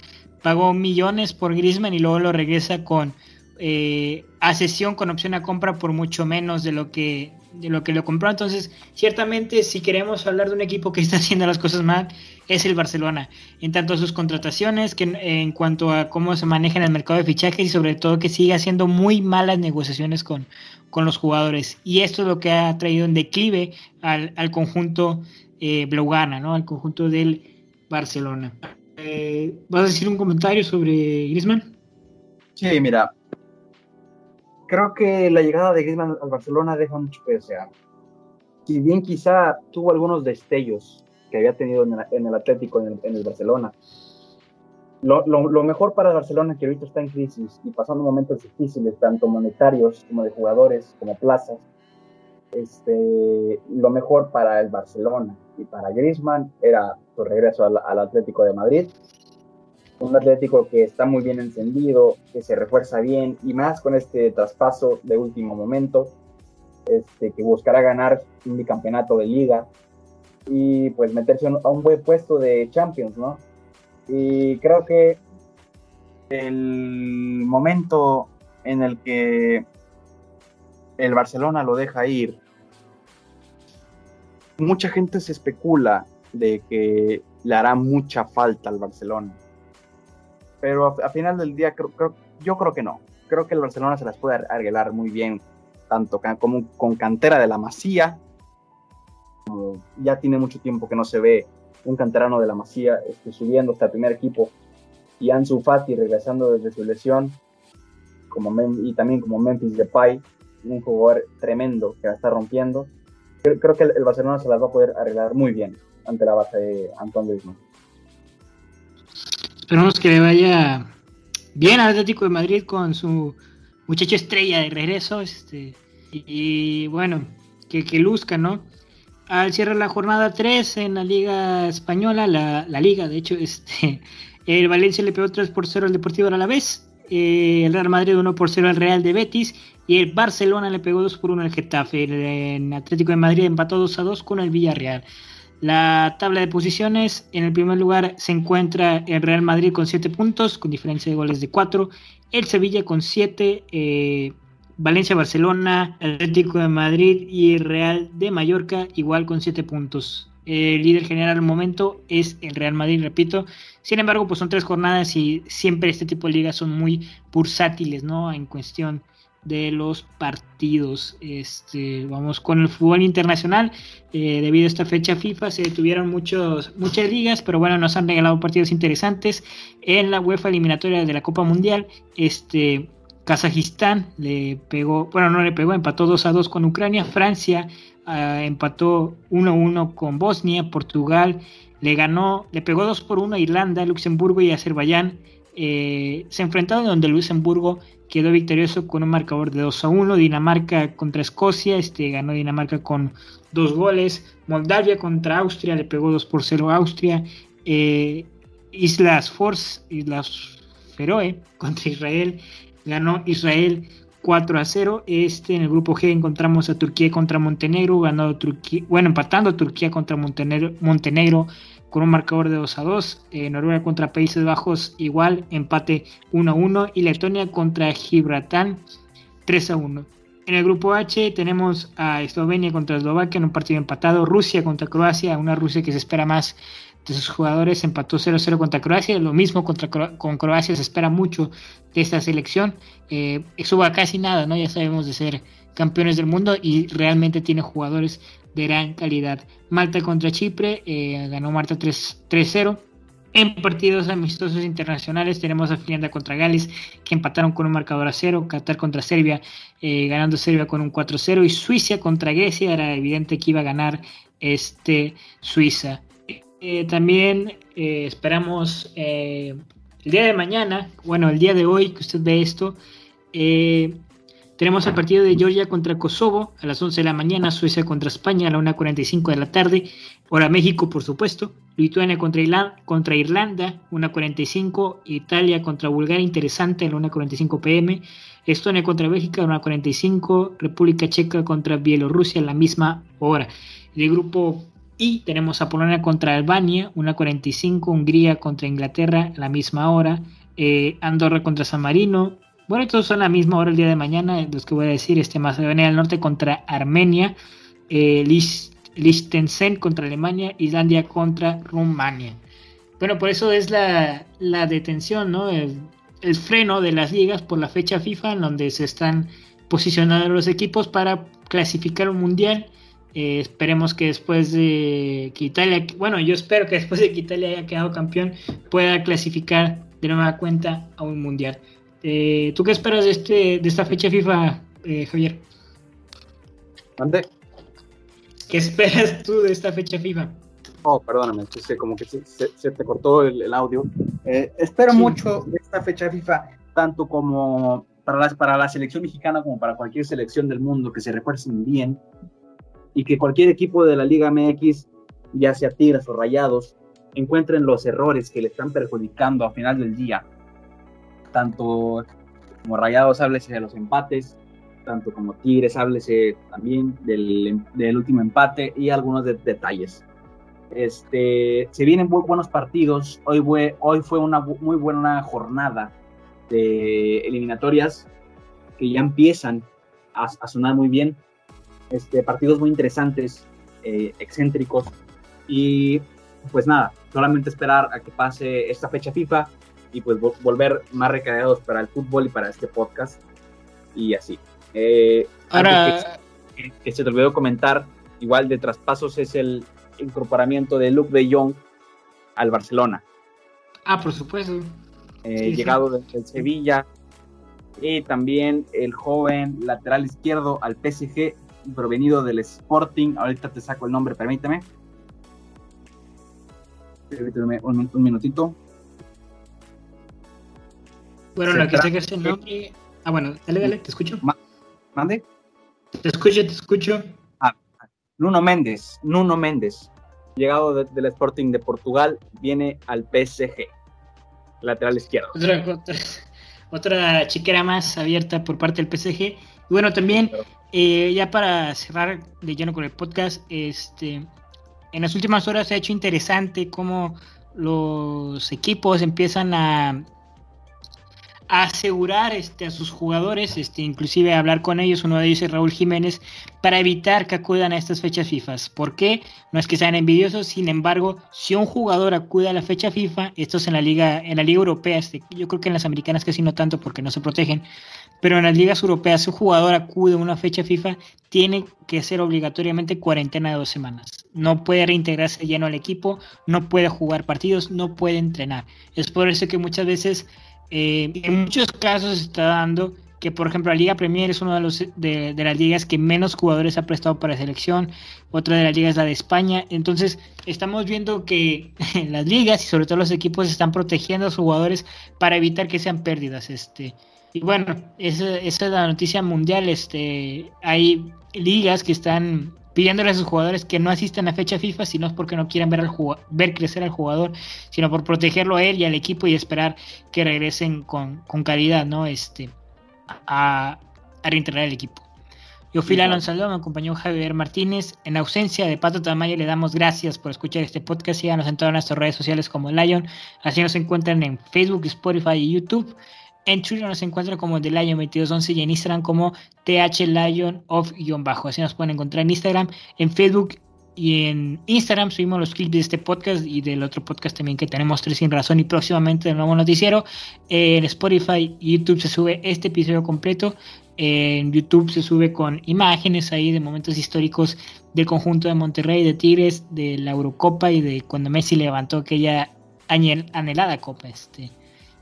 pagó millones por Griezmann y luego lo regresa con eh, a sesión con opción a compra por mucho menos de lo que de lo que lo compró. Entonces, ciertamente, si queremos hablar de un equipo que [laughs] está haciendo las cosas mal, es el Barcelona. En tanto a sus contrataciones, que en, cuanto a cómo se maneja en el mercado de fichajes y sobre todo que sigue haciendo muy malas negociaciones con, con los jugadores. Y esto es lo que ha traído en declive al, conjunto eh, Blaugrana, ¿no? Al conjunto del Barcelona. Eh, ¿Vas a decir un comentario sobre Griezmann? Sí, mira, creo que la llegada de Griezmann al Barcelona deja mucho que desear. Si bien quizá tuvo algunos destellos que había tenido en el, Atlético, en el, Barcelona, lo, mejor para el Barcelona que ahorita está en crisis y pasando momentos difíciles, tanto monetarios como de jugadores, como plazas, este, lo mejor para el Barcelona y para Griezmann era su regreso al Atlético de Madrid un Atlético que está muy bien encendido, que se refuerza bien y más con este traspaso de último momento, este, que buscará ganar un bicampeonato de liga y pues meterse a un buen puesto de Champions, ¿no? Y creo que el momento en el que el Barcelona lo deja ir, mucha gente se especula de que le hará mucha falta al Barcelona. Pero a, final del día yo creo que no. Creo que el Barcelona se las puede arreglar muy bien, tanto como con cantera de la Masía, ya tiene mucho tiempo que no se ve un canterano de la Masía este, subiendo hasta el primer equipo y Ansu Fati regresando desde su lesión, como y también como Memphis Depay, un jugador tremendo que va a estar rompiendo. Creo, que el, Barcelona se las va a poder arreglar muy bien ante la base de Antoine Griezmann. Esperamos que le vaya bien al Atlético de Madrid con su muchacho estrella de regreso. Este, y, bueno, que, que, luzca, ¿no? Al cierre la jornada 3 en la Liga Española, la, la Liga, de hecho, este, [laughs] el Valencia le pegó 3 por 0 al Deportivo Alavés. Eh, el Real Madrid 1 por 0 al Real de Betis. Y el Barcelona le pegó 2 por 1 al Getafe. El, Atlético de Madrid empató 2 a 2 con el Villarreal. La tabla de posiciones, en el primer lugar se encuentra el Real Madrid con 7 puntos, con diferencia de goles de 4. El Sevilla con 7. Eh, Valencia, Barcelona, Atlético de Madrid y el Real de Mallorca igual con 7 puntos el líder general al momento es el Real Madrid, repito. Sin embargo, pues son tres jornadas y siempre este tipo de ligas son muy bursátiles, ¿no? En cuestión de los partidos. Este, vamos con el fútbol internacional. Eh, debido a esta fecha FIFA se detuvieron muchos, muchas ligas, pero bueno, nos han regalado partidos interesantes. En la UEFA eliminatoria de la Copa Mundial, este, Kazajistán le pegó, bueno, no le pegó, empató 2 a 2 con Ucrania. Francia Ah, empató 1-1 con Bosnia, Portugal le ganó, le pegó 2 por 1 a Irlanda, Luxemburgo y Azerbaiyán. Eh, se enfrentaron donde Luxemburgo quedó victorioso con un marcador de 2 a 1. Dinamarca contra Escocia, este, ganó Dinamarca con dos goles. Moldavia contra Austria, le pegó 2 por 0 a Austria. Eh, Islas Force, Islas Feroe contra Israel, ganó Israel 4 a 0. Este en el grupo G encontramos a Turquía contra Montenegro, ganado Turquía, bueno, empatando Turquía contra Montenegro, Montenegro con un marcador de 2 a 2. Eh, Noruega contra Países Bajos igual, empate 1 a 1 y Letonia contra Gibraltar 3 a 1. En el grupo H tenemos a Eslovenia contra Eslovaquia en un partido empatado, Rusia contra Croacia, una Rusia que se espera más de sus jugadores, empató 0-0 contra Croacia, lo mismo contra con Croacia, se espera mucho de esta selección, eh, va casi nada, ¿no? Ya sabemos de ser campeones del mundo y realmente tiene jugadores de gran calidad. Malta contra Chipre, eh, ganó Malta 3-0. En partidos amistosos internacionales tenemos a Finlandia contra Gales, que empataron con un marcador a cero, Qatar contra Serbia, eh, ganando Serbia con un 4-0, y Suiza contra Grecia, era evidente que iba a ganar este Suiza. Eh, también esperamos el día de mañana, bueno, el día de hoy que usted ve esto, tenemos el partido de Georgia contra Kosovo a las 11 de la mañana, Suecia contra España a la 1.45 de la tarde, hora México por supuesto, Lituania contra, Irlanda, contra Irlanda 1.45, Italia contra Bulgaria, interesante a la 1.45 pm, Estonia contra Bélgica a la 1.45, República Checa contra Bielorrusia a la misma hora. El grupo y tenemos a Polonia contra Albania, una 45, Hungría contra Inglaterra, la misma hora, eh, Andorra contra San Marino. Bueno, estos son la misma hora el día de mañana, los que voy a decir, este Macedonia del Norte contra Armenia, eh, Liechtenstein contra Alemania, Islandia contra Rumania. Bueno, por eso es la, detención, ¿no? El, el, freno de las ligas por la fecha FIFA en donde se están posicionando los equipos para clasificar un mundial eh, esperemos que después de que Italia, bueno, yo espero que después de que Italia haya quedado campeón, pueda clasificar de nueva cuenta a un mundial. Eh, ¿Tú qué esperas de, este, de esta fecha FIFA, eh, Javier? ¿Dónde? ¿Qué esperas tú de esta fecha FIFA? Oh, perdóname, como que se, te cortó el, audio. espero mucho de esta fecha FIFA, tanto como para, para la selección mexicana como para cualquier selección del mundo, que se refuercen bien, y que cualquier equipo de la Liga MX, ya sea Tigres o Rayados, encuentren los errores que le están perjudicando a final del día. Tanto como Rayados, háblese de los empates, tanto como Tigres, háblese también del, del último empate y algunos detalles. Este, se vienen muy buenos partidos. Hoy fue, hoy fue una muy buena jornada de eliminatorias que ya empiezan a, sonar muy bien. Este, partidos muy interesantes, eh, excéntricos. Y pues nada, solamente esperar a que pase esta fecha FIFA y pues volver más recargados para el fútbol y para este podcast. Y así. Eh, Ahora. Que, se te olvidó comentar, igual de traspasos, es el incorporamiento de Luke de Jong al Barcelona. Ah, por supuesto. Eh, llegado desde Sevilla. Y también el joven lateral izquierdo al PSG, provenido del Sporting. Ahorita te saco el nombre, permíteme. Permíteme un, minutito. Bueno, lo que sé que es el nombre. Ah, bueno, dale, dale, te escucho. ¿Mande? Te escucho, te escucho. Ah, Nuno Méndez, Nuno Méndez, llegado del Sporting de Portugal, viene al PSG lateral izquierdo. Otra, chiquera más abierta por parte del PSG. Y bueno, también, eh, ya para cerrar de lleno con el podcast, este, en las últimas horas se ha hecho interesante cómo los equipos empiezan a asegurar este, a sus jugadores, este, inclusive hablar con ellos, uno de ellos es Raúl Jiménez, para evitar que acudan a estas fechas FIFA. ¿Por qué? No es que sean envidiosos, sin embargo, si un jugador acude a la fecha FIFA, esto es en la liga, en la liga europea, este, yo creo que en las americanas casi no tanto porque no se protegen, pero en las ligas europeas, si un jugador acude a una fecha FIFA, tiene que ser obligatoriamente cuarentena de dos semanas. No puede reintegrarse lleno al equipo, no puede jugar partidos, no puede entrenar. Es por eso que muchas veces eh, en muchos casos se está dando que, por ejemplo, la Liga Premier es una de, los, de, las ligas que menos jugadores ha prestado para selección, otra de las ligas es la de España. Entonces, estamos viendo que [laughs] las ligas y sobre todo los equipos están protegiendo a sus jugadores para evitar que sean pérdidas. Este, y bueno, esa, esa es la noticia mundial. Este, hay ligas que están pidiéndole a sus jugadores que no asistan a fecha FIFA, si no es porque no quieren ver, al ver crecer al jugador, sino por protegerlo a él y al equipo y esperar que regresen con, con calidad, ¿no? Este, a, a reintegrar el equipo. Yo fui Lalo Salón, me acompañó Javier Martínez. En ausencia de Pato Tamayo, le damos gracias por escuchar este podcast. Síganos en todas nuestras redes sociales como Lion. Así nos encuentran en Facebook, Spotify y YouTube. En Twitter nos encuentran como The Lion 2211 y en Instagram como TH Lion bajo. Así nos pueden encontrar en Instagram, en Facebook y en Instagram subimos los clips de este podcast y del otro podcast también que tenemos tres sin razón y próximamente del nuevo noticiero. En Spotify y YouTube se sube este episodio completo. En YouTube se sube con imágenes ahí de momentos históricos del conjunto de Monterrey, de Tigres, de la Eurocopa y de cuando Messi levantó aquella anhelada copa. Este.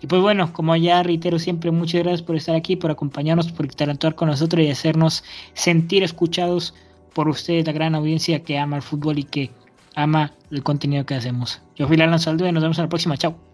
Y pues bueno, como ya reitero siempre, muchas gracias por estar aquí, por acompañarnos, por interactuar con nosotros y hacernos sentir escuchados por ustedes, la gran audiencia que ama el fútbol y que ama el contenido que hacemos. Yo fui Alan Saldo y nos vemos en la próxima. Chao.